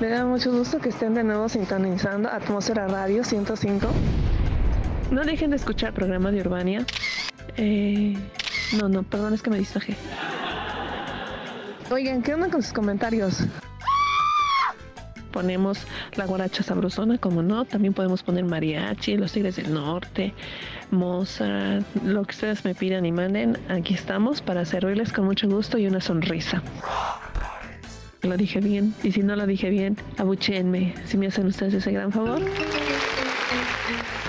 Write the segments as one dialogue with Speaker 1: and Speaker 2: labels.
Speaker 1: Me da mucho gusto que estén de nuevo sintonizando Atmósfera Radio 105. No dejen de escuchar programa de Urbania. Eh, no, no, perdón, es que me distraje. Oigan, ¿qué onda con sus comentarios? Ponemos la guaracha sabrosona, como no. También podemos poner mariachi, los tigres del norte, Mozart, lo que ustedes me pidan y manden. Aquí estamos para servirles con mucho gusto y una sonrisa. Lo dije bien. Y si no lo dije bien, abuchéenme. Si me hacen ustedes ese gran favor.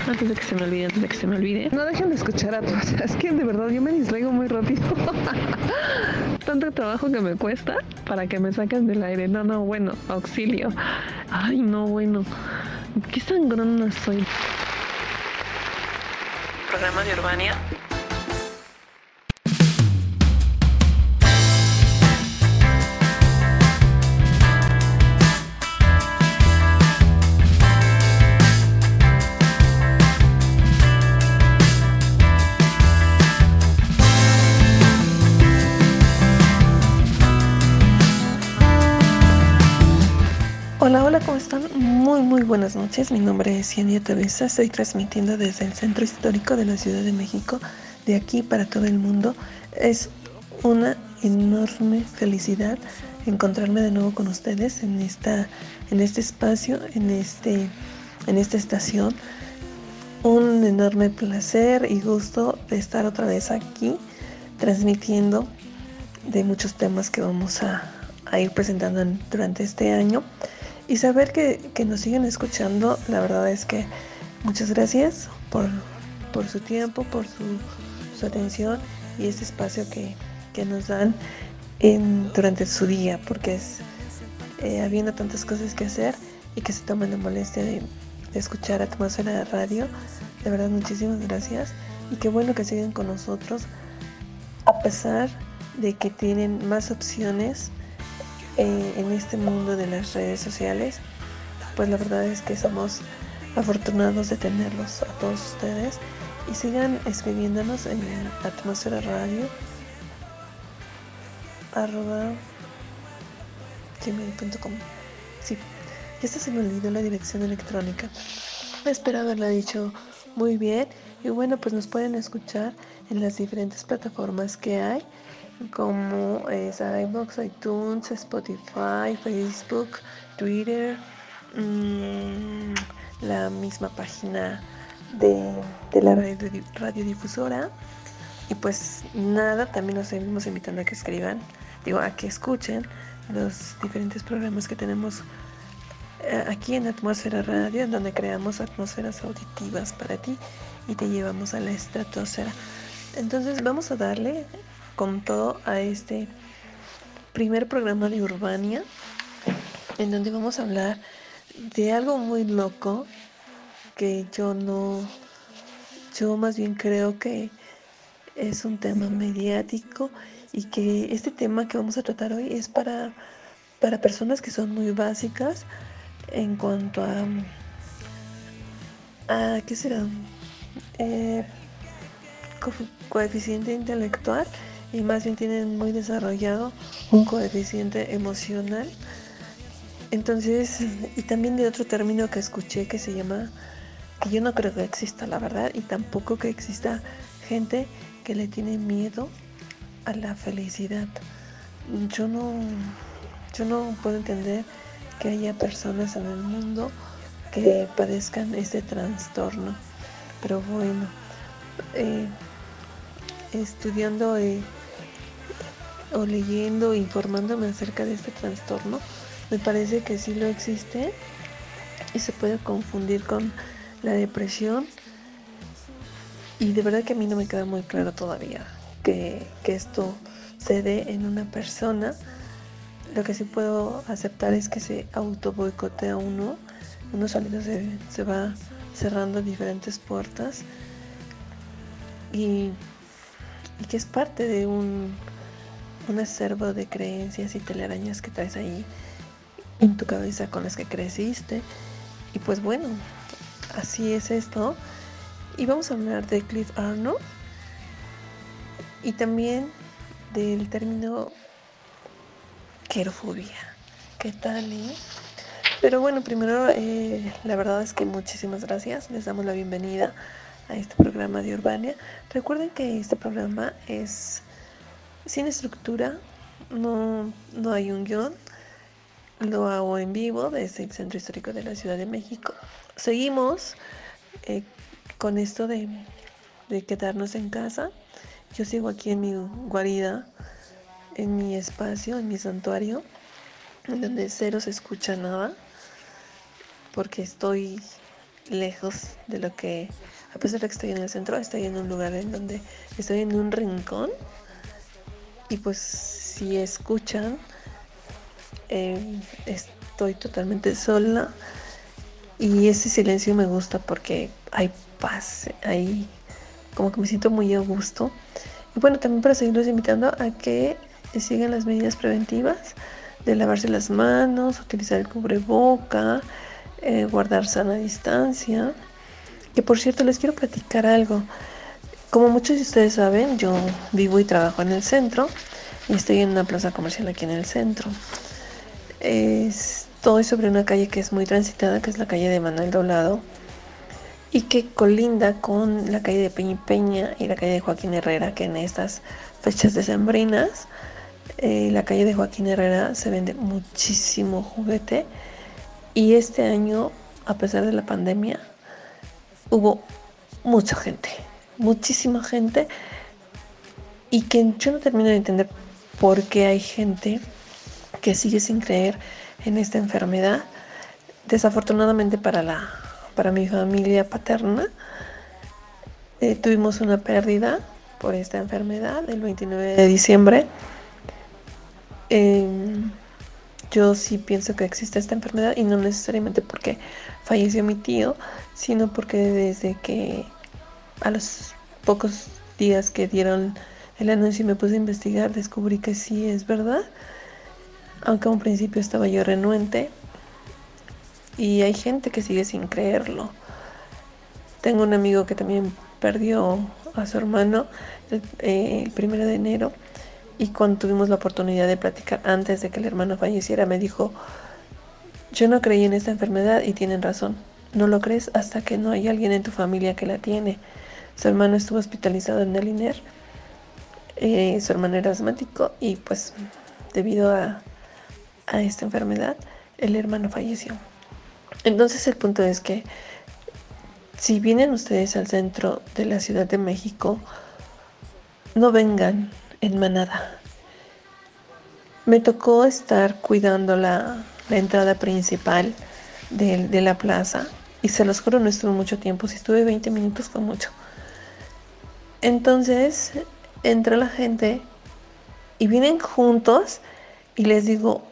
Speaker 1: Antes de que se me olvide, antes de que se me olvide. No dejen de escuchar a todos. Es que de verdad yo me distraigo muy rápido. Tanto trabajo que me cuesta para que me saquen del aire. No, no, bueno, auxilio. Ay, no, bueno. Qué sangrona soy. Programa de Urbania están? Muy, muy buenas noches. Mi nombre es Yania Tavesa. Estoy transmitiendo desde el Centro Histórico de la Ciudad de México, de aquí para todo el mundo. Es una enorme felicidad encontrarme de nuevo con ustedes en, esta, en este espacio, en, este, en esta estación. Un enorme placer y gusto de estar otra vez aquí transmitiendo de muchos temas que vamos a, a ir presentando durante este año y saber que, nos siguen escuchando, la verdad es que muchas gracias por, su tiempo, por su, atención y este espacio que, nos dan en, durante su día, porque es eh, habiendo tantas cosas que hacer y que se toman la molestia de, de escuchar Atmósfera de Radio. De verdad, muchísimas gracias y qué bueno que siguen con nosotros a pesar de que tienen más opciones eh, en este mundo de las redes sociales, pues la verdad es que somos afortunados de tenerlos a todos ustedes. Y sigan escribiéndonos en atmósfera radio arroba gmail.com sí, ya se me olvidó la dirección electrónica. Espero haberla dicho muy bien. Y bueno pues nos pueden escuchar en las diferentes plataformas que hay como es iBox, iTunes, Spotify, Facebook, Twitter, mm, la misma página de, la radiodifusora. Y pues nada, también nos seguimos invitando a que escriban, digo, a que escuchen los diferentes programas que tenemos eh, aquí en Atmósfera Radio, donde creamos atmósferas auditivas para ti y te llevamos a la estratosfera. Entonces vamos a darle con todo a este primer programa de Urbania, en donde vamos a hablar de algo muy loco que yo no, yo más bien creo que es un tema mediático y que este tema que vamos a tratar hoy es para, para personas que son muy básicas en cuanto a, a ¿qué será? Eh, coeficiente intelectual y más bien tienen muy desarrollado un coeficiente emocional. Entonces, y también de otro término que escuché que se llama, que yo no creo que exista, la verdad, y tampoco que exista gente que le tiene miedo a la felicidad. Yo no, yo no puedo entender que haya personas en el mundo que padezcan este trastorno. Pero bueno, eh, estudiando eh, o leyendo, informándome acerca de este trastorno, me parece que sí lo existe y se puede confundir con la depresión. Y de verdad que a mí no me queda muy claro todavía que, esto se dé en una persona. Lo que sí puedo aceptar es que se auto boicotea uno. Uno saliendo se, se va cerrando diferentes puertas. Y, y que es parte de un un acervo de creencias y telarañas que traes ahí en tu cabeza con las que creciste. Y pues bueno, así es esto. Y vamos a hablar de Cliff Arnold y también del término querofobia. ¿Qué tal? Eh? Pero bueno, primero, eh, la verdad es que muchísimas gracias. Les damos la bienvenida a este programa de Urbania. Recuerden que este programa es sin estructura, no, no hay un guion. Lo hago en vivo desde el Centro Histórico de la Ciudad de México. Seguimos eh, con esto de, de quedarnos en casa. Yo sigo aquí en mi guarida, en mi espacio, en mi santuario, donde cero se escucha nada, porque estoy lejos de lo que, a pesar de que estoy en el centro, estoy en un lugar en donde estoy en un rincón. Y pues si escuchan, eh, estoy totalmente sola y ese silencio me gusta porque hay paz, hay como que me siento muy a gusto. Y bueno, también para seguirlos invitando a que sigan las medidas preventivas de lavarse las manos, utilizar el cubreboca, eh, guardar sana distancia. Que por cierto les quiero platicar algo. Como muchos de ustedes saben, yo vivo y trabajo en el centro y estoy en una plaza comercial aquí en el centro. Estoy sobre una calle que es muy transitada, que es la calle de Manuel Doblado y que colinda con la calle de Peña y Peña y la calle de Joaquín Herrera, que en estas fechas decembrinas, eh, la calle de Joaquín Herrera se vende muchísimo juguete y este año, a pesar de la pandemia, hubo mucha gente, muchísima gente y que yo no termino de entender por qué hay gente que sigue sin creer en esta enfermedad. Desafortunadamente para la para mi familia paterna. Eh, tuvimos una pérdida por esta enfermedad el 29 de diciembre. Em, yo sí pienso que existe esta enfermedad y no necesariamente porque falleció mi tío, sino porque desde que a los pocos días que dieron el anuncio y me puse a investigar, descubrí que sí es verdad. Aunque a un principio estaba yo renuente, y hay gente que sigue sin creerlo. Tengo un amigo que también perdió a su hermano el, primero de enero y cuando tuvimos la oportunidad de platicar antes de que el hermano falleciera me dijo, yo no creí en esta enfermedad y tienen razón. No lo crees hasta que no hay alguien en tu familia que la tiene. Su hermano estuvo hospitalizado en el INER. Eh, su hermano era asmático y pues debido a, a esta enfermedad el hermano falleció. Entonces el punto es que si vienen ustedes al centro de la Ciudad de México, no vengan en manada. Me tocó estar cuidando la, entrada principal de, de, la plaza y se los juro no estuve mucho tiempo, si estuve 20 minutos fue mucho. Entonces entra la gente y vienen juntos y les digo,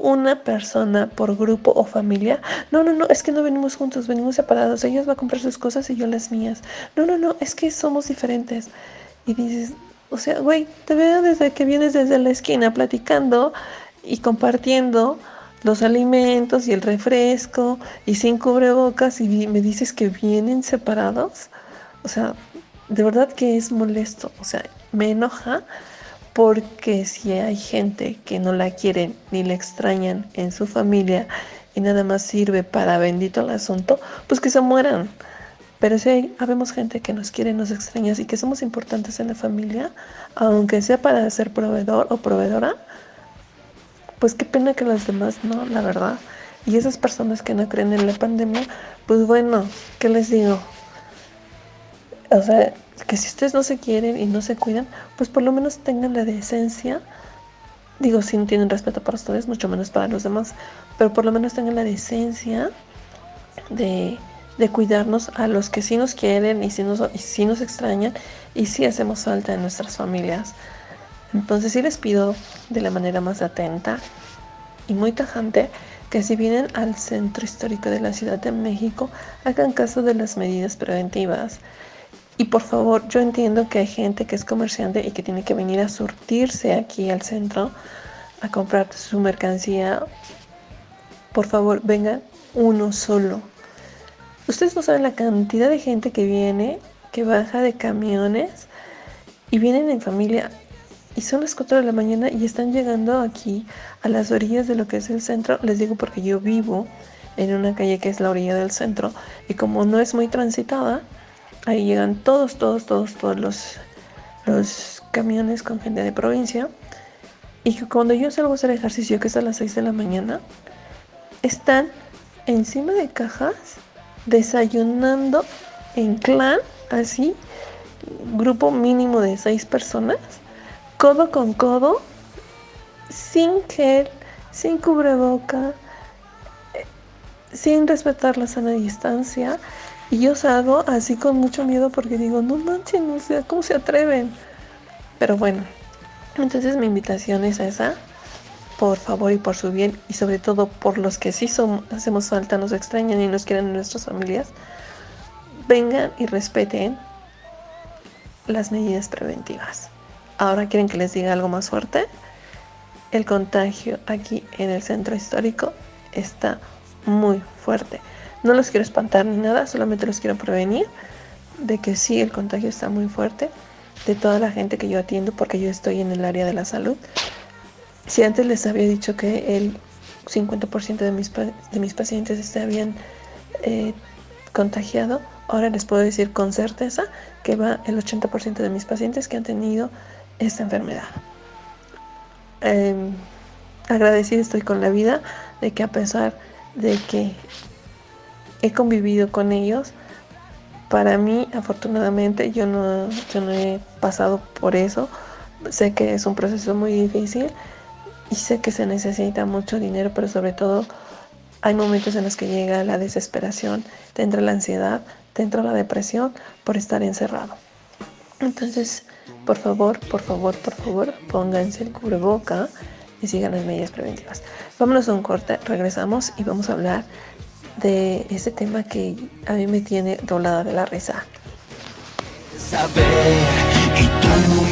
Speaker 1: una persona por grupo o familia. No, no, no, es que no venimos juntos, venimos separados. Ellos va a comprar sus cosas y yo las mías. No, no, no, es que somos diferentes. Y dices, o sea, güey, te veo desde que vienes desde la esquina platicando y compartiendo los alimentos y el refresco y sin cubrebocas y me dices que vienen separados. O sea, de verdad que es molesto. O sea, me enoja porque si hay gente que no la quieren ni la extrañan en su familia y nada más sirve para bendito el asunto, pues que se mueran. Pero si hay, habemos gente que nos quiere, nos extraña y que somos importantes en la familia, aunque sea para ser proveedor o proveedora, pues qué pena que las demás no, la verdad. Y esas personas que no creen en la pandemia, pues bueno, ¿qué les digo? O sea, que si ustedes no se quieren y no se cuidan, pues por lo menos tengan la decencia. Digo, si no tienen respeto para ustedes, mucho menos para los demás, pero por lo menos tengan la decencia de, de cuidarnos a los que sí nos quieren y sí nos, y nos extrañan y sí hacemos falta en nuestras familias. Entonces sí les pido de la manera más atenta y muy tajante que si vienen al centro histórico de la Ciudad de México, hagan caso de las medidas preventivas. Y por favor, yo entiendo que hay gente que es comerciante y que tiene que venir a surtirse aquí al centro a comprar su mercancía. Por favor, vengan uno solo. Ustedes no saben la cantidad de gente que viene, que baja de camiones y vienen en familia. Y son las 4 de la mañana y están llegando aquí a las orillas de lo que es el centro. Les digo porque yo vivo en una calle que es la orilla del centro y como no es muy transitada, ahí llegan todos, todos, todos, todos los, los camiones con gente de provincia. Y cuando yo salgo a hacer ejercicio, que es a las 6 de la mañana, están encima de cajas desayunando en clan, así, grupo mínimo de 6 personas, codo con codo, sin gel, sin cubreboca, sin respetar la sana distancia. Y yo salgo así con mucho miedo porque digo, no manchen, no sé, ¿cómo se atreven? Pero bueno, entonces mi invitación es esa. Por favor y por su bien y sobre todo por los que sí somos, hacemos falta, nos extrañan y nos quieren en nuestras familias, vengan y respeten las medidas preventivas. Ahora quieren que les diga algo más fuerte. El contagio aquí en el centro histórico está muy fuerte. No los quiero espantar ni nada, solamente los quiero prevenir de que sí, el contagio está muy fuerte de toda la gente que yo atiendo porque yo estoy en el área de la salud. Si antes les había dicho que el 50% de mis, de mis pacientes se habían eh, contagiado, ahora les puedo decir con certeza que va el 80% de mis pacientes que han tenido esta enfermedad. Eh, agradecida estoy con la vida de que a pesar de que he convivido con ellos. Para mí, afortunadamente, yo no, no he pasado por eso. Sé que es un proceso muy difícil y sé que se necesita mucho dinero, pero sobre todo hay momentos en los que llega la desesperación, te entra la ansiedad, te entra la depresión por estar encerrado. Entonces, por favor, por favor, por favor, pónganse el cubreboca y sigan las medidas preventivas. Vámonos a un corte, regresamos y vamos a hablar de ese tema que a mí me tiene doblada de la risa.
Speaker 2: Saber, y tú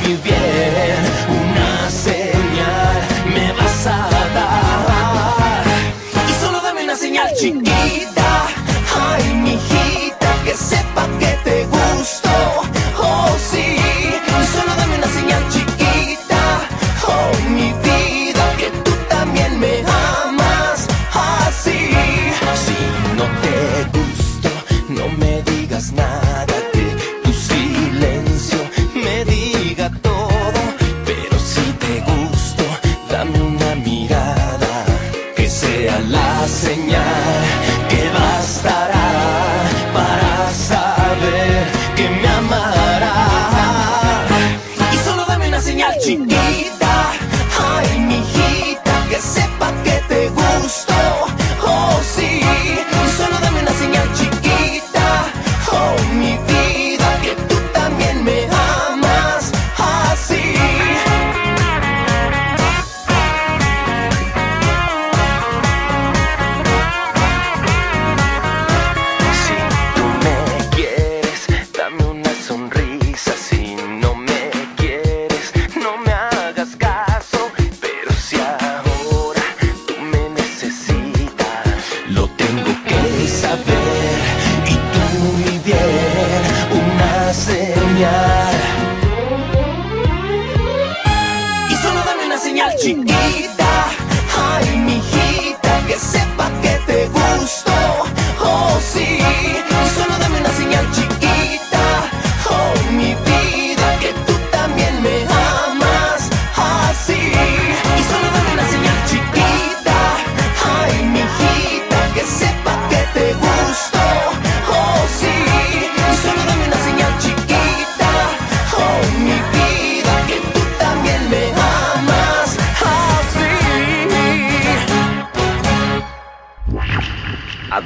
Speaker 2: mi bien, una señal me vas a dar. Y solo dame una señal chiquita, ay, mi hijita, que sepa que te gusto. Una mirada, que sea la señal que bastará para saber que me amará. Y solo dame una señal chiquita,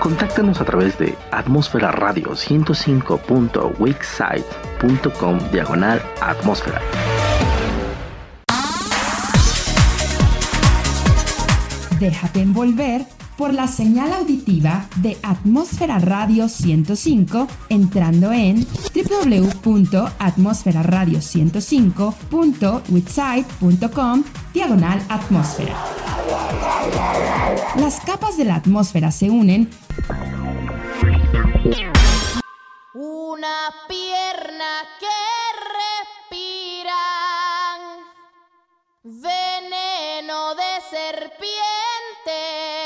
Speaker 3: Contáctanos a través de atmósfera radio 105.wixsite.com diagonal atmósfera.
Speaker 4: Déjate envolver por la señal auditiva de Atmósfera Radio 105 entrando en www.atmosferaradio105.witsite.com diagonal atmósfera. Las capas de la atmósfera se unen.
Speaker 5: Una pierna que respira veneno de serpiente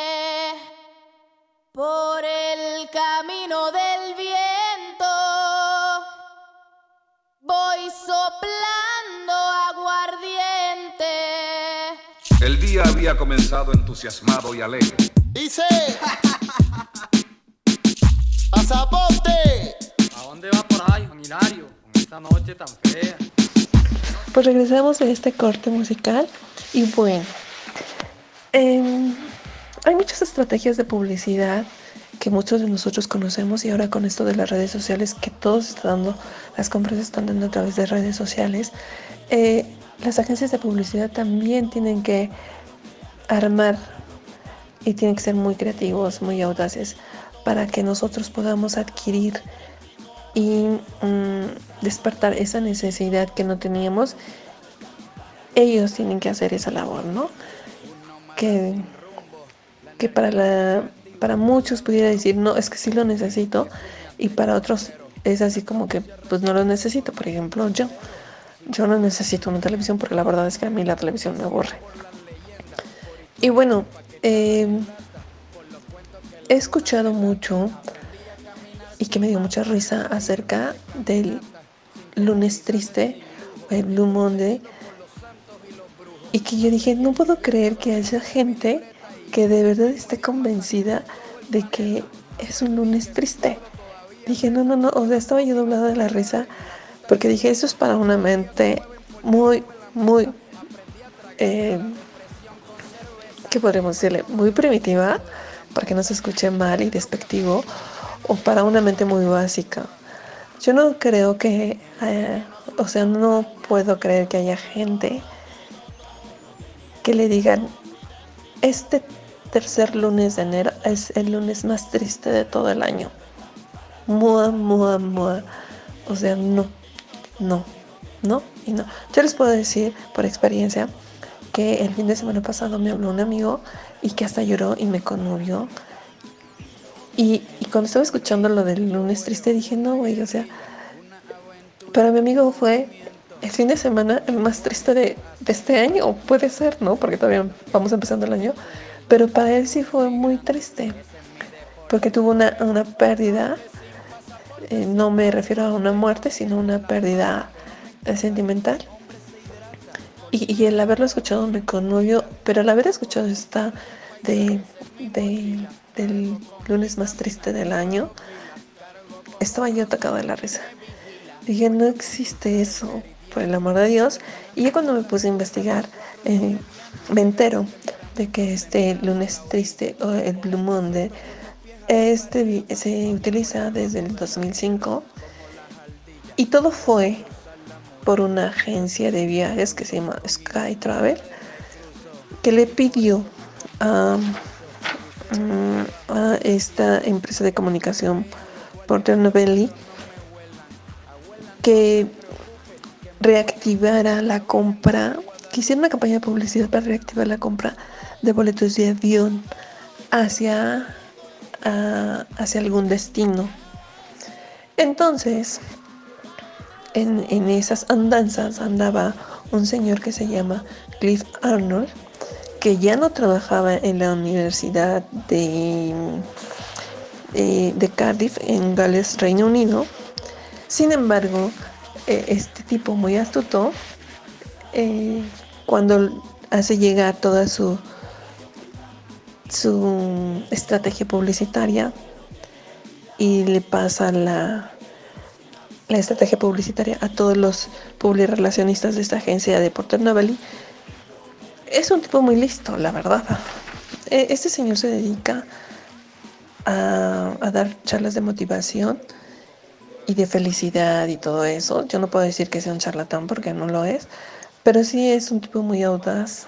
Speaker 5: por el camino del viento. Voy soplando aguardiente.
Speaker 6: El día había comenzado entusiasmado y alegre.
Speaker 7: Dice. ¡Pasaporte!
Speaker 8: ¿A dónde va por ahí, Juan Hilario? Con esta noche tan fea.
Speaker 1: Pues regresamos a este corte musical y bueno, em, hay muchas estrategias de publicidad que muchos de nosotros conocemos y ahora con esto de las redes sociales que todos están dando, las compras están dando a través de redes sociales, eh, las agencias de publicidad también tienen que armar y tienen que ser muy creativos, muy audaces para que nosotros podamos adquirir y mm, despertar esa necesidad que no teníamos. Ellos tienen que hacer esa labor, ¿no? Que, que para, la, para muchos pudiera decir, no, es que sí lo necesito, y para otros es así como que, pues no lo necesito. Por ejemplo, yo, yo no necesito una televisión porque la verdad es que a mí la televisión me aburre. Y bueno, eh, he escuchado mucho y que me dio mucha risa acerca del lunes triste el Blue Monday y que yo dije, no puedo creer que haya gente que de verdad esté convencida de que es un lunes triste. Dije, no, no, no, o sea, estaba yo doblada de la risa porque dije, eso es para una mente muy, muy, eh, ¿qué podríamos decirle? Muy primitiva, para que no se escuche mal y despectivo, o para una mente muy básica. Yo no creo que, eh, o sea, no puedo creer que haya gente que le digan, este tercer lunes de enero es el lunes más triste de todo el año. Mua, mua, mua. O sea, no, no, no y no. Yo les puedo decir por experiencia que el fin de semana pasado me habló un amigo y que hasta lloró y me conmovió. Y, y cuando estaba escuchando lo del lunes triste dije, no, güey, o sea, para mi amigo fue el fin de semana el más triste de, de este año, puede ser, ¿no? Porque todavía vamos empezando el año, pero para él sí fue muy triste, porque tuvo una, una pérdida, eh, no me refiero a una muerte, sino una pérdida eh, sentimental. Y, y, el haberlo escuchado me conmovió, pero al haber escuchado esta de, de, del lunes más triste del año, estaba yo atacada de la risa. Dije, no existe eso, por el amor de Dios. Y ya cuando me puse a investigar, eh, me entero de que este lunes triste o el Blue Monday este se utiliza desde el 2005 y todo fue por una agencia de viajes que se llama Sky Travel que le pidió a, a esta empresa de comunicación Porter Novelli que reactivara la compra, que hiciera una campaña de publicidad para reactivar la compra de boletos de avión hacia, uh, hacia algún destino. Entonces, en, en, esas andanzas andaba un señor que se llama Cliff Arnold, que ya no trabajaba en la Universidad de, de, de Cardiff, en Gales, Reino Unido. Sin embargo, eh, este tipo muy astuto, eh, cuando hace llegar toda su, su estrategia publicitaria y le pasa la, la estrategia publicitaria a todos los publirelacionistas de esta agencia de Porter Novelli, es un tipo muy listo, la verdad. E, este señor se dedica a, a dar charlas de motivación y de felicidad y todo eso. Yo no puedo decir que sea un charlatán porque no lo es, pero sí es un tipo muy audaz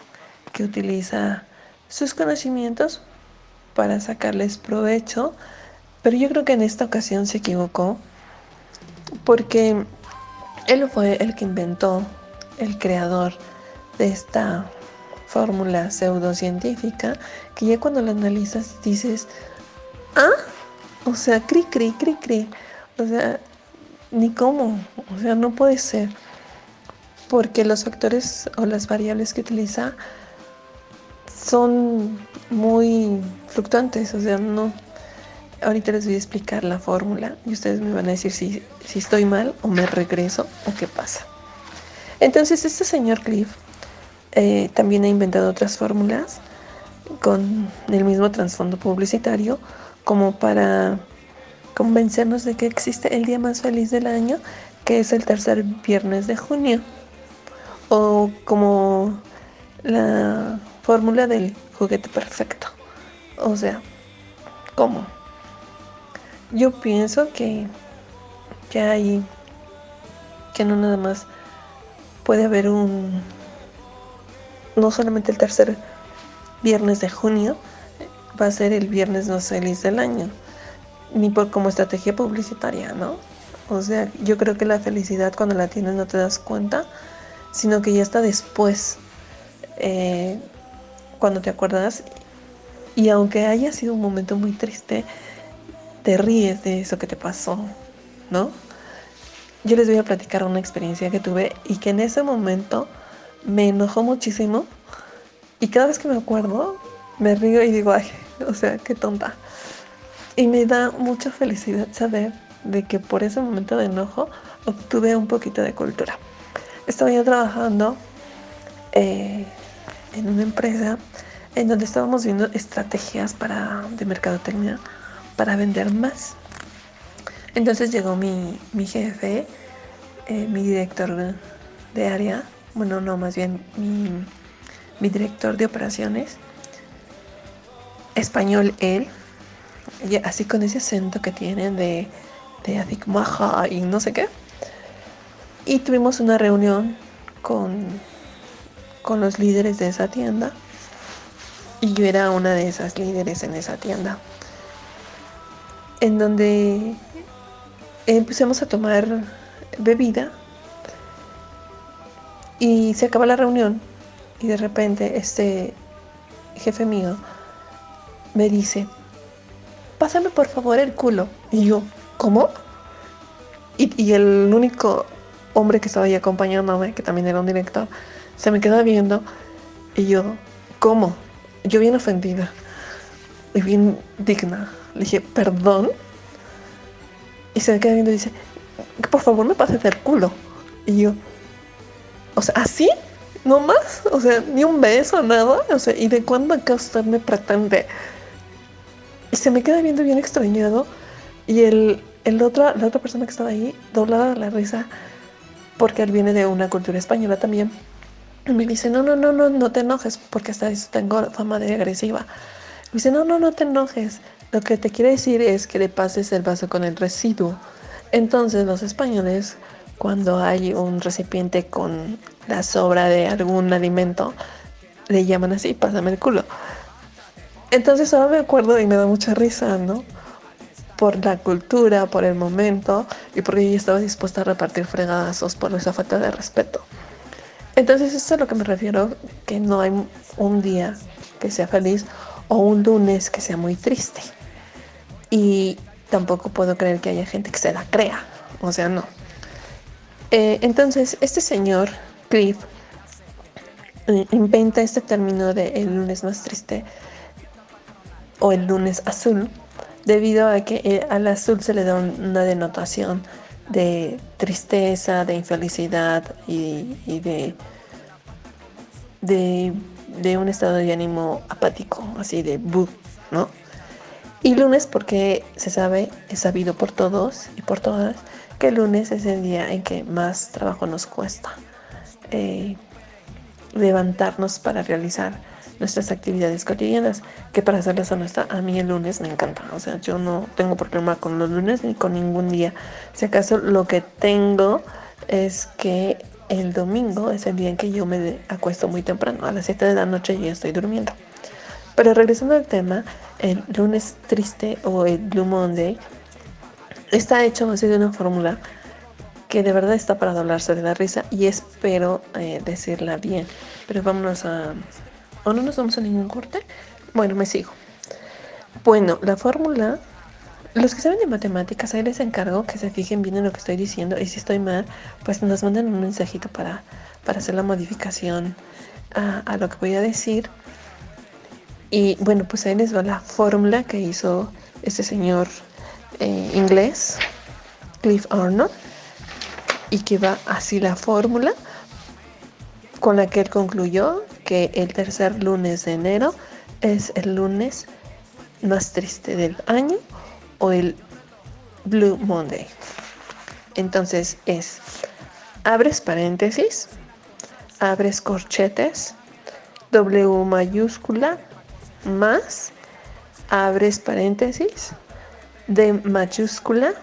Speaker 1: que utiliza sus conocimientos para sacarles provecho, pero yo creo que en esta ocasión se equivocó porque él fue el que inventó, el creador de esta fórmula pseudocientífica que ya cuando la analizas dices, ah, o sea, cri, cri, cri, cri, o sea, ni cómo, o sea, no puede ser, porque los factores o las variables que utiliza son muy fluctuantes, o sea, no. Ahorita les voy a explicar la fórmula y ustedes me van a decir si, si estoy mal o me regreso o qué pasa. Entonces, este señor Cliff eh, también ha inventado otras fórmulas con el mismo trasfondo publicitario como para convencernos de que existe el día más feliz del año, que es el tercer viernes de junio, o como la fórmula del juguete perfecto. O sea, ¿cómo? Yo pienso que, que hay, que no nada más puede haber un, no solamente el tercer viernes de junio, va a ser el viernes más feliz del año, ni por como estrategia publicitaria, ¿no? O sea, yo creo que la felicidad cuando la tienes no te das cuenta, sino que ya está después. Eh, cuando te acuerdas y aunque haya sido un momento muy triste, te ríes de eso que te pasó, ¿no? Yo les voy a platicar una experiencia que tuve y que en ese momento me enojó muchísimo y cada vez que me acuerdo me río y digo, ay, o sea, qué tonta. Y me da mucha felicidad saber de que por ese momento de enojo obtuve un poquito de cultura. Estaba yo trabajando eh, en una empresa en donde estábamos viendo estrategias para, de mercadotecnia para vender más. Entonces llegó mi, jefe, eh, mi director de, área, bueno, no, más bien mi, director de operaciones, español él, así con ese acento que tienen de, de Maja y no sé qué. Y tuvimos una reunión con con los líderes de esa tienda. Y yo era una de esas líderes en esa tienda. En donde empezamos a tomar bebida. Y se acaba la reunión. Y de repente este jefe mío me dice, pásame por favor el culo. Y yo, ¿cómo? Y, y el único hombre que estaba ahí acompañándome, que también era un director, se me queda viendo y yo, ¿cómo? Yo bien ofendida y bien digna. Le dije, ¿perdón? Y se me queda viendo y dice, por favor me pases el culo. Y yo, o sea, ¿así? ¿No más? O sea, ni un beso, nada. O sea, ¿y de cuándo acá usted me pretende? Y se me queda viendo bien extrañado. Y el, el la otra persona que estaba ahí, doblada la risa, porque él viene de una cultura española también. Y me dice, no, no, no, no, no te enojes, porque hasta eso tengo fama de agresiva. Me dice, no, no, no te enojes. Lo que te quiere decir es que le pases el vaso con el residuo. Entonces los españoles, cuando hay un recipiente con la sobra de algún alimento, le llaman así, pásame el culo. Entonces ahora me acuerdo y me da mucha risa, ¿no? Por la cultura, por el momento y porque yo estaba dispuesta a repartir fregadazos por esa falta de respeto. Entonces, eso es a lo que me refiero, que no hay un día que sea feliz o un lunes que sea muy triste. Y tampoco puedo creer que haya gente que se la crea. O sea, no. Eh, entonces, este señor, Cliff, eh, inventa este término de el lunes más triste o el lunes azul, debido a que eh, al azul se le da una denotación de tristeza, de infelicidad y, de, de, un estado de ánimo apático, así de bu, ¿no? Y lunes porque se sabe, es sabido por todos y por todas, que lunes es el día en que más trabajo nos cuesta eh, levantarnos para realizar nuestras actividades cotidianas, que para serles honesta, a mí el lunes me encanta, o sea, yo no tengo problema con los lunes ni con ningún día, si acaso lo que tengo es que el domingo es el día en que yo me acuesto muy temprano, a las 7 de la noche ya estoy durmiendo. Pero regresando al tema, el lunes triste o el Blue Monday está hecho a base de una fórmula que de verdad está para doblarse de la risa y espero eh, decirla bien. Pero vámonos a... ¿O no nos vamos a ningún corte? Bueno, me sigo. Bueno, la fórmula... Los que saben de matemáticas, ahí les encargo que se fijen bien en lo que estoy diciendo y si estoy mal, pues nos mandan un mensajito para, para hacer la modificación a, lo que voy a decir. Y bueno, pues ahí les va la fórmula que hizo este señor eh, inglés, Cliff Arnold, y que va así la fórmula con la que él concluyó que el tercer lunes de enero es el lunes más triste del año o el Blue Monday. Entonces es, abres paréntesis, abres corchetes, W mayúscula, más, abres paréntesis, D mayúscula,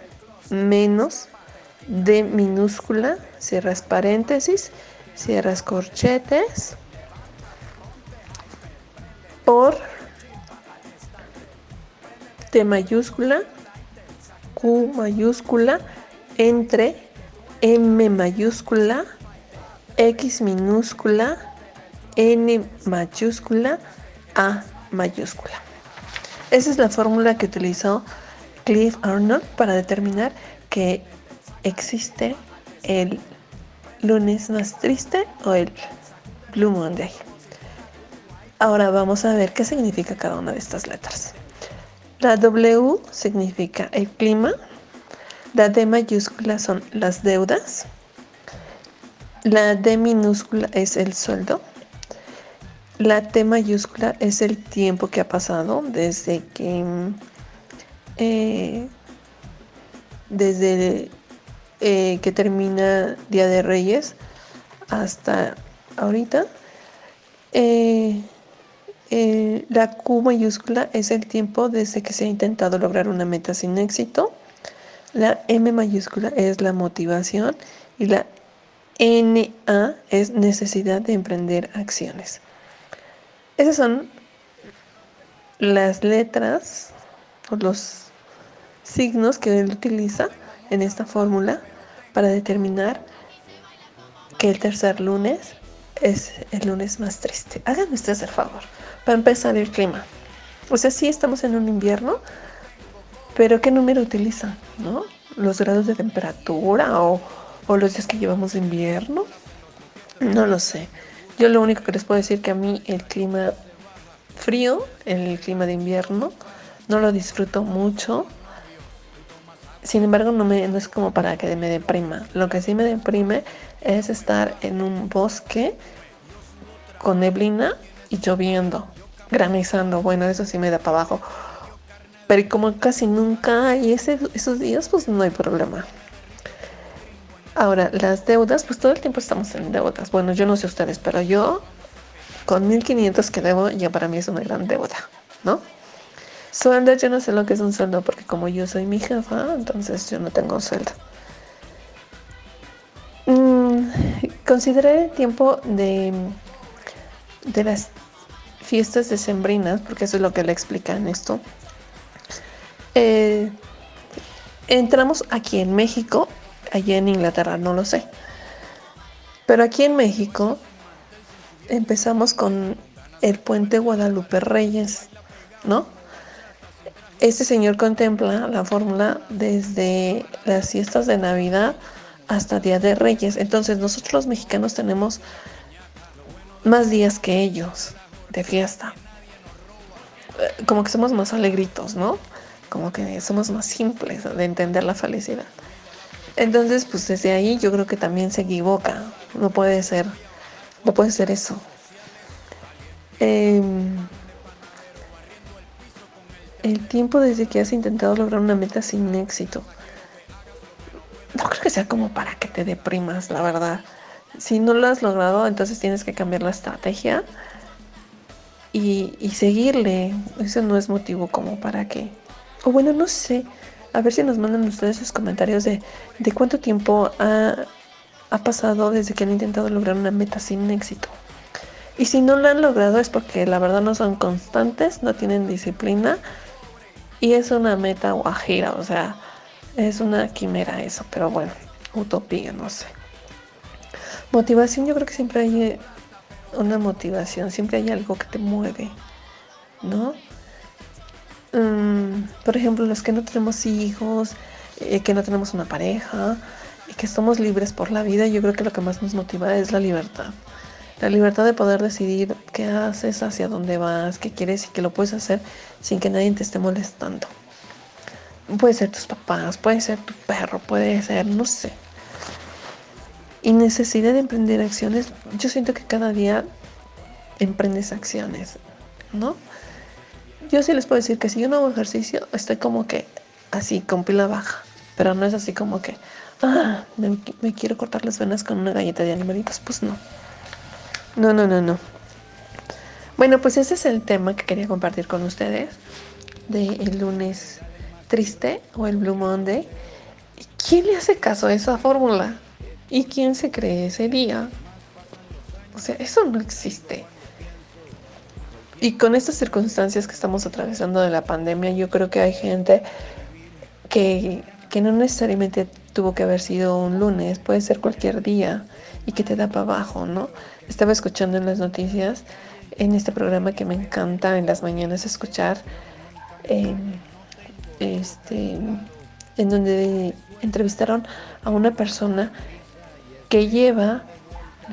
Speaker 1: menos, D minúscula, cierras paréntesis, cierras corchetes, por T mayúscula, Q mayúscula, entre M mayúscula, X minúscula, N mayúscula, A mayúscula. Esa es la fórmula que utilizó Cliff Arnold para determinar que existe el lunes más triste o el Blue Monday. Ahora vamos a ver qué significa cada una de estas letras. La W significa el clima, la D mayúscula son las deudas, la D minúscula es el sueldo, la T mayúscula es el tiempo que ha pasado desde que eh, desde eh, que termina Día de Reyes hasta ahorita. Eh, eh, la Q mayúscula es el tiempo desde que se ha intentado lograr una meta sin éxito. La M mayúscula es la motivación y la NA es necesidad de emprender acciones. Esas son las letras o los signos que él utiliza en esta fórmula para determinar que el tercer lunes es el lunes más triste. Háganme ustedes el favor. Para empezar, el clima. O sea, sí estamos en un invierno, pero ¿qué número utilizan? ¿No? ¿Los grados de temperatura o, los días que llevamos de invierno? No lo sé. Yo lo único que les puedo decir que a mí el clima frío, el clima de invierno, no lo disfruto mucho. Sin embargo, no, me, no es como para que me deprima. Lo que sí me deprime es estar en un bosque con neblina y lloviendo, granizando. Bueno, eso sí me da para abajo. Pero como casi nunca hay ese, esos días, pues no hay problema. Ahora, las deudas, pues todo el tiempo estamos en deudas. Bueno, yo no sé ustedes, pero yo con 1500 que debo, ya para mí es una gran deuda, ¿no? Sueldo, yo no sé lo que es un sueldo porque como yo soy mi jefa, entonces yo no tengo sueldo. Mm, consideré el tiempo de, de las fiestas decembrinas, porque eso es lo que le explica en esto. Eh, entramos aquí en México, allá en Inglaterra, no lo sé. Pero aquí en México empezamos con el puente Guadalupe Reyes, ¿no? Este señor contempla la fórmula desde las fiestas de Navidad hasta Día de Reyes. Entonces nosotros los mexicanos tenemos más días que ellos de fiesta. Eh, como que somos más alegritos, ¿no? Como que somos más simples de entender la felicidad. Entonces, pues desde ahí yo creo que también se equivoca. No puede ser, no puede ser eso. Eh, el tiempo desde que has intentado lograr una meta sin éxito. No creo que sea como para que te deprimas, la verdad. Si no lo has logrado, entonces tienes que cambiar la estrategia y, seguirle. Eso no es motivo como para que... O bueno, no sé. A ver si nos mandan ustedes sus comentarios de, de cuánto tiempo ha, ha pasado desde que han intentado lograr una meta sin éxito. Y si no lo han logrado es porque la verdad no son constantes, no tienen disciplina y es una meta guajira, o sea, es una quimera eso, pero bueno, utopía, no sé. Motivación, yo creo que siempre hay eh, una motivación, siempre hay algo que te mueve, ¿no? Mm, por ejemplo, los que no tenemos hijos, eh, que no tenemos una pareja y que somos libres por la vida, yo creo que lo que más nos motiva es la libertad. La libertad de poder decidir qué haces, hacia dónde vas, qué quieres y que lo puedes hacer sin que nadie te esté molestando. Puede ser tus papás, puede ser tu perro, puede ser, no sé. Y necesidad de emprender acciones, yo siento que cada día emprendes acciones, ¿no? Yo sí les puedo decir que si yo no hago ejercicio, estoy como que así, con pila baja. Pero no es así como que, ah, me, quiero cortar las venas con una galleta de animalitos. Pues no. No, no, no, no. Bueno, pues ese es el tema que quería compartir con ustedes de el lunes triste o el Blue Monday. ¿Quién le hace caso a esa fórmula? ¿Y quién se cree ese día? O sea, eso no existe. Y con estas circunstancias que estamos atravesando de la pandemia, yo creo que hay gente que, que no necesariamente tuvo que haber sido un lunes, puede ser cualquier día y que te da para abajo, ¿no? Estaba escuchando en las noticias, en este programa que me encanta en las mañanas escuchar, eh, este, en donde entrevistaron a una persona que lleva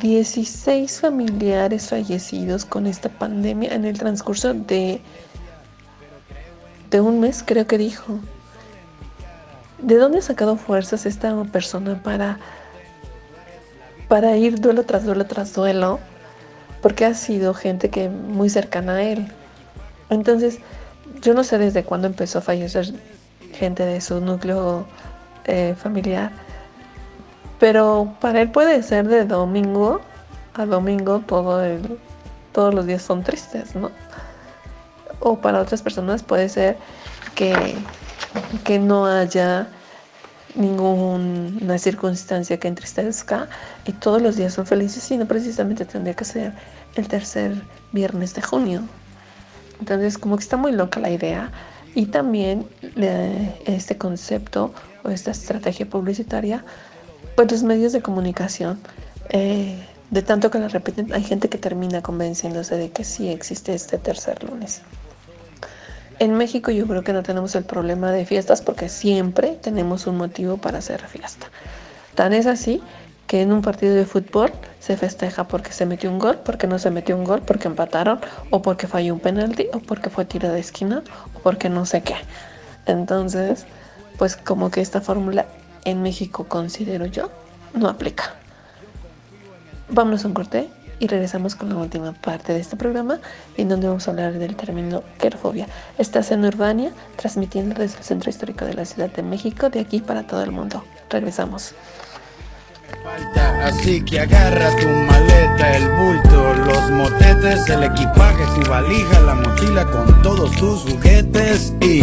Speaker 1: 16 familiares fallecidos con esta pandemia en el transcurso de, de un mes, creo que dijo. ¿De dónde ha sacado fuerzas esta persona para, para ir duelo tras duelo tras duelo? Porque ha sido gente que muy cercana a él. Entonces, yo no sé desde cuándo empezó a fallecer gente de su núcleo eh, familiar pero para él puede ser de domingo a domingo todo todos los días son tristes, ¿no? O para otras personas puede ser que, que no haya ninguna circunstancia que entristezca y todos los días son felices, sino precisamente tendría que ser el tercer viernes de junio. Entonces, como que está muy loca la idea y también este concepto o esta estrategia publicitaria pues los medios de comunicación, eh, de tanto que la repiten, hay gente que termina convenciéndose de que sí existe este tercer lunes. En México yo creo que no tenemos el problema de fiestas porque siempre tenemos un motivo para hacer fiesta. Tan es así que en un partido de fútbol se festeja porque se metió un gol, porque no se metió un gol, porque empataron, o porque falló un penalti, o porque fue tiro de esquina, o porque no sé qué. Entonces, pues como que esta fórmula en México, considero yo, no aplica. Vámonos a un corte y regresamos con la última parte de este programa en donde vamos a hablar del término querofobia. Estás en Urbania, transmitiendo desde el Centro Histórico de la Ciudad de México, de aquí para todo el mundo. Regresamos.
Speaker 7: Así que agarra tu maleta, el bulto, los motetes, el equipaje, tu valija, la mochila con todos tus juguetes y...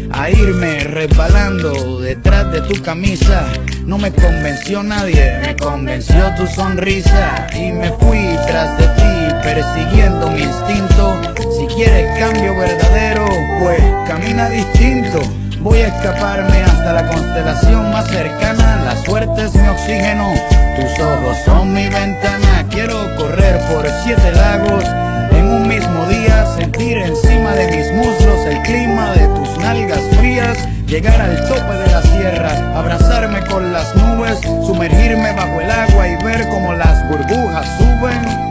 Speaker 7: a irme resbalando detrás de tu camisa. No me convenció nadie, me convenció tu sonrisa y me fui tras de ti persiguiendo mi instinto. Si quieres cambio verdadero, pues camina distinto. Voy a escaparme hasta la constelación más cercana. La suerte es mi oxígeno, tus ojos son mi ventana. Quiero correr por siete lagos en un mismo día, sentir encima de mis muslos el clima de tus nalgas frías llegar al tope de la sierra, abrazarme con las nubes, sumergirme bajo el agua y ver cómo las burbujas suben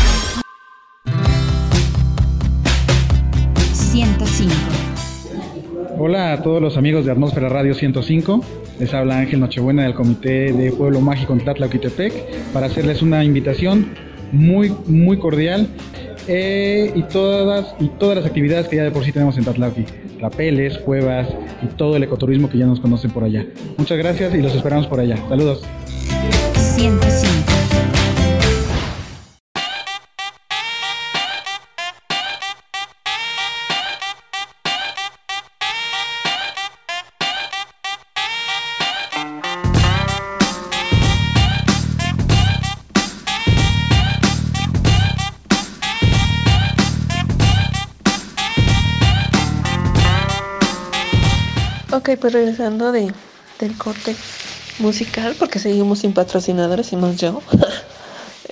Speaker 9: Hola a todos los amigos de Atmósfera Radio 105. Les habla Ángel Nochebuena del Comité de Pueblo Mágico en Tlatlauquitepec para hacerles una invitación muy, muy cordial eh, y, todas, y todas las actividades que ya de por sí tenemos en Tatlauqui. Rapeles, cuevas y todo el ecoturismo que ya nos conocen por allá. Muchas gracias y los esperamos por allá. Saludos.
Speaker 4: 105.
Speaker 1: Pues regresando de, del corte musical, porque seguimos sin patrocinadores y más yo.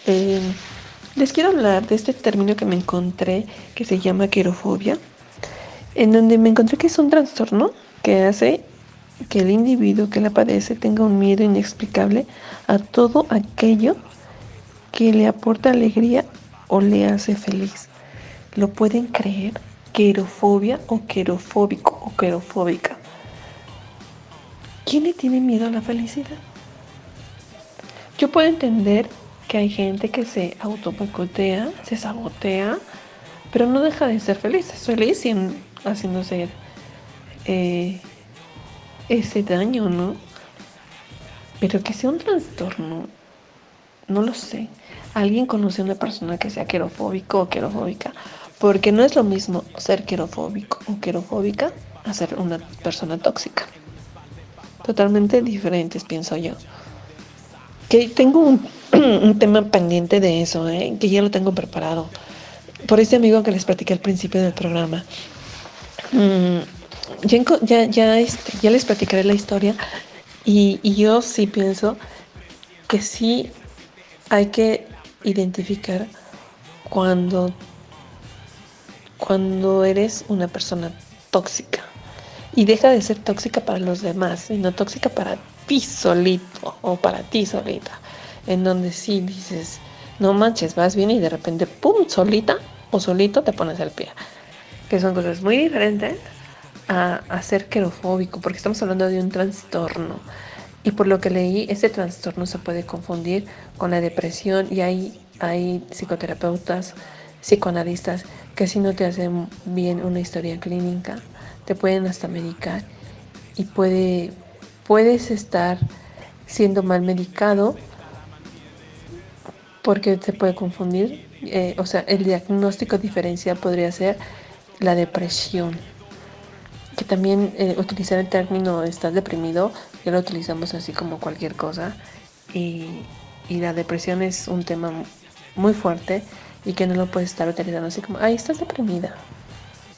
Speaker 1: Eh, les quiero hablar de este término que me encontré que se llama querofobia, en donde me encontré que es un trastorno que hace que el individuo que la padece tenga un miedo inexplicable a todo aquello que le aporta alegría o le hace feliz. ¿Lo pueden creer? Querofobia o querofóbico o querofóbica. ¿Quién le tiene miedo a la felicidad? Yo puedo entender que hay gente que se autoboicotea, se sabotea, pero no deja de ser feliz. Es feliz sin haciéndose eh, ese daño, ¿no? Pero que sea un trastorno, no lo sé. ¿Alguien conoce a una persona que sea querofóbico o querofóbica? Porque no es lo mismo ser querofóbico o querofóbica a ser una persona tóxica totalmente diferentes, pienso yo. Que tengo un, tema pendiente de eso, ¿eh? que ya lo tengo preparado. Por este amigo que les platiqué al principio del programa. Mm, ya, este, ya les platicaré la historia y, y yo sí pienso que sí hay que identificar cuando, cuando eres una persona tóxica y deja de ser tóxica para los demás, sino tóxica para ti solito o para ti solita, en donde sí dices, no manches, vas bien y de repente, ¡pum!, solita o solito te pones el pie, que son cosas muy diferentes a, a ser querofóbico, porque estamos hablando de un trastorno. Y por lo que leí, ese trastorno se puede confundir con la depresión y hay, hay psicoterapeutas, psicoanalistas que si no te hacen bien una historia clínica, te pueden hasta medicar y puede, puedes estar siendo mal medicado porque se puede confundir. Eh, o sea, el diagnóstico diferencial podría ser la depresión. Que también eh, utilizar el término estás deprimido, ya lo utilizamos así como cualquier cosa. Y, y la depresión es un tema muy fuerte y que no lo puedes estar utilizando así como, ay, estás deprimida.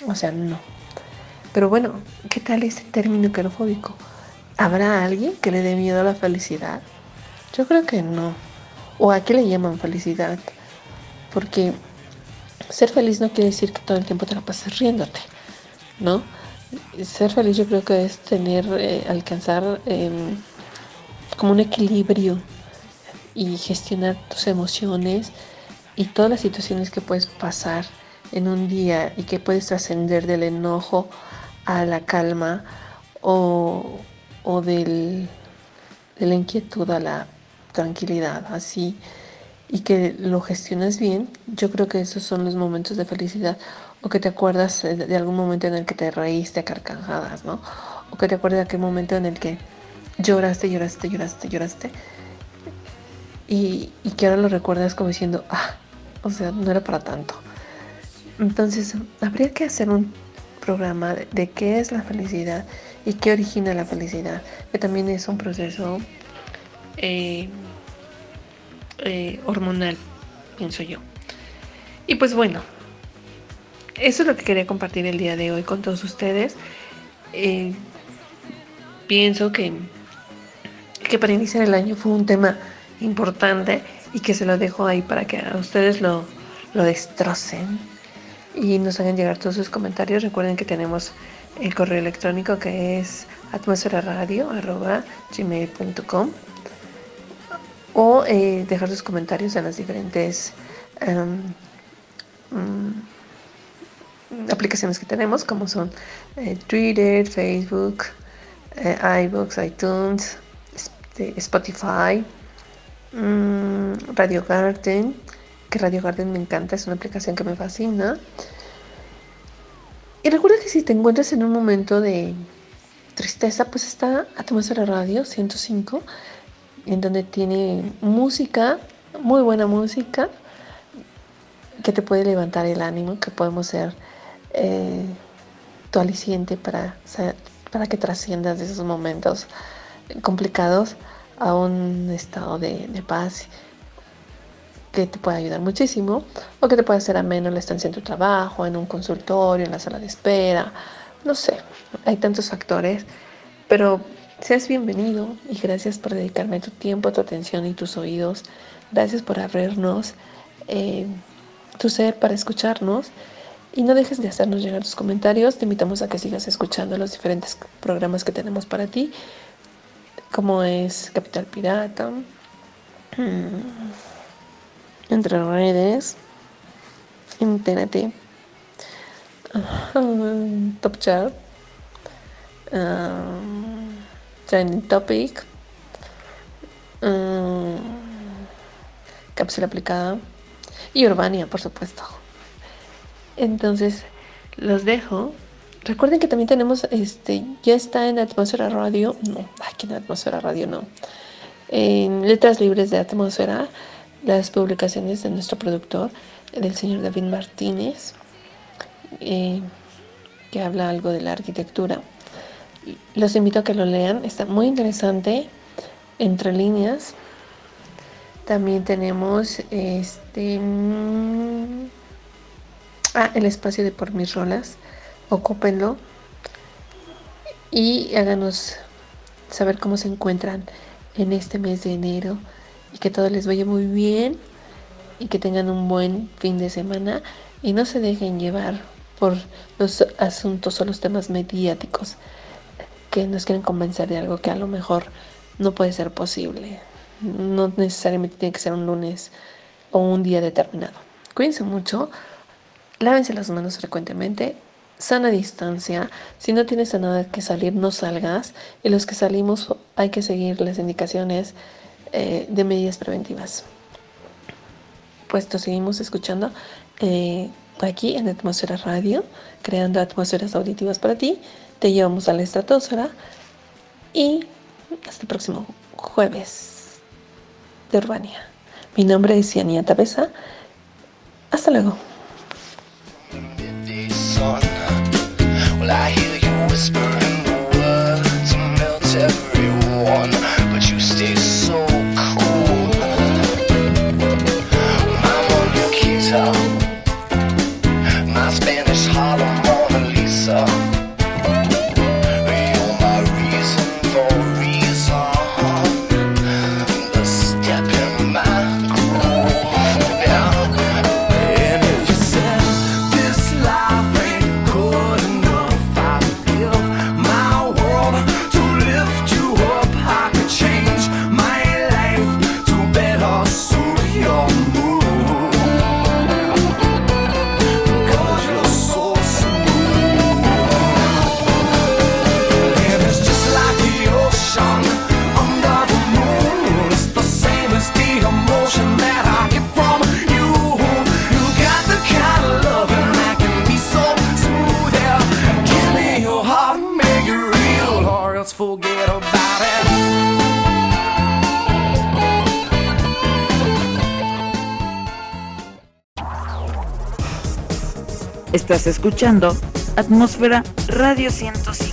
Speaker 1: O sea, no. Pero bueno, ¿qué tal ese término querofóbico? ¿Habrá alguien que le dé miedo a la felicidad? Yo creo que no. ¿O a qué le llaman felicidad? Porque ser feliz no quiere decir que todo el tiempo te la pases riéndote, ¿no? Ser feliz yo creo que es tener, eh, alcanzar eh, como un equilibrio y gestionar tus emociones y todas las situaciones que puedes pasar en un día y que puedes trascender del enojo a la calma o, del, de la inquietud a la tranquilidad, así. y que lo gestionas bien, yo creo que esos son los momentos de felicidad o que te acuerdas de algún momento en el que te reíste a carcajadas, ¿no? O que te acuerdas de aquel momento en el que lloraste, lloraste, lloraste, lloraste y, y que ahora lo recuerdas como diciendo, ah, o sea, no era para tanto. Entonces, habría que hacer un programa de, qué es la felicidad y qué origina la felicidad, que también es un proceso eh, eh, hormonal, pienso yo. Y pues bueno, eso es lo que quería compartir el día de hoy con todos ustedes. Eh, pienso que, que para iniciar el año fue un tema importante y que se lo dejo ahí para que a ustedes lo, lo destrocen y nos hagan llegar todos sus comentarios. Recuerden que tenemos el correo electrónico que es atmosferaradio.gmail.com o eh, dejar sus comentarios en las diferentes um, um, aplicaciones que tenemos como son eh, Twitter, Facebook, eh, iBooks, iTunes, Spotify, um, Radio Garden, que Radio Garden me encanta, es una aplicación que me fascina. Y recuerda que si te encuentras en un momento de tristeza, pues está Atmósfera Radio 105, en donde tiene música, muy buena música, que te puede levantar el ánimo, que podemos ser eh, tu aliciente para, para que trasciendas de esos momentos complicados a un estado de, de paz que te puede ayudar muchísimo o que te puede hacer ameno en la estancia en tu trabajo, en un consultorio, en la sala de espera, no sé, hay tantos factores, pero seas bienvenido y gracias por dedicarme tu tiempo, tu atención y tus oídos. Gracias por abrirnos eh, tu ser para escucharnos y no dejes de hacernos llegar tus comentarios. Te invitamos a que sigas escuchando los diferentes programas que tenemos para ti, como es Capital Pirata. Entre redes, entérate, uh, top chart, um, trending topic, um, cápsula aplicada. Y Urbania, por supuesto. Entonces, los dejo. Recuerden que también tenemos, este, ya está en Atmósfera Radio, no, aquí en Atmósfera Radio no, en Letras Libres de Atmósfera las publicaciones de nuestro productor, del señor David Martínez, eh, que habla algo de la arquitectura. Los invito a que lo lean, está muy interesante, entre líneas. También tenemos este mm, ah, el espacio de por mis rolas. Ocúpenlo y háganos saber cómo se encuentran en este mes de enero y que todo les vaya muy bien y que tengan un buen fin de semana y no se dejen llevar por los asuntos o los temas mediáticos que nos quieren convencer de algo que a lo mejor no puede ser posible. No necesariamente tiene que ser un lunes o un día determinado. Cuídense mucho, lávense las manos frecuentemente, sana distancia. Si no tienes a nada que salir, no salgas. Y los que salimos hay que seguir las indicaciones eh, de medidas preventivas. Puesto seguimos escuchando eh, aquí en Atmósfera Radio, creando atmósferas auditivas para ti. Te llevamos a la estratosfera y hasta el próximo jueves de Urbania. Mi nombre es Yania Tabesa. Hasta luego.
Speaker 10: Estás escuchando Atmósfera Radio 105.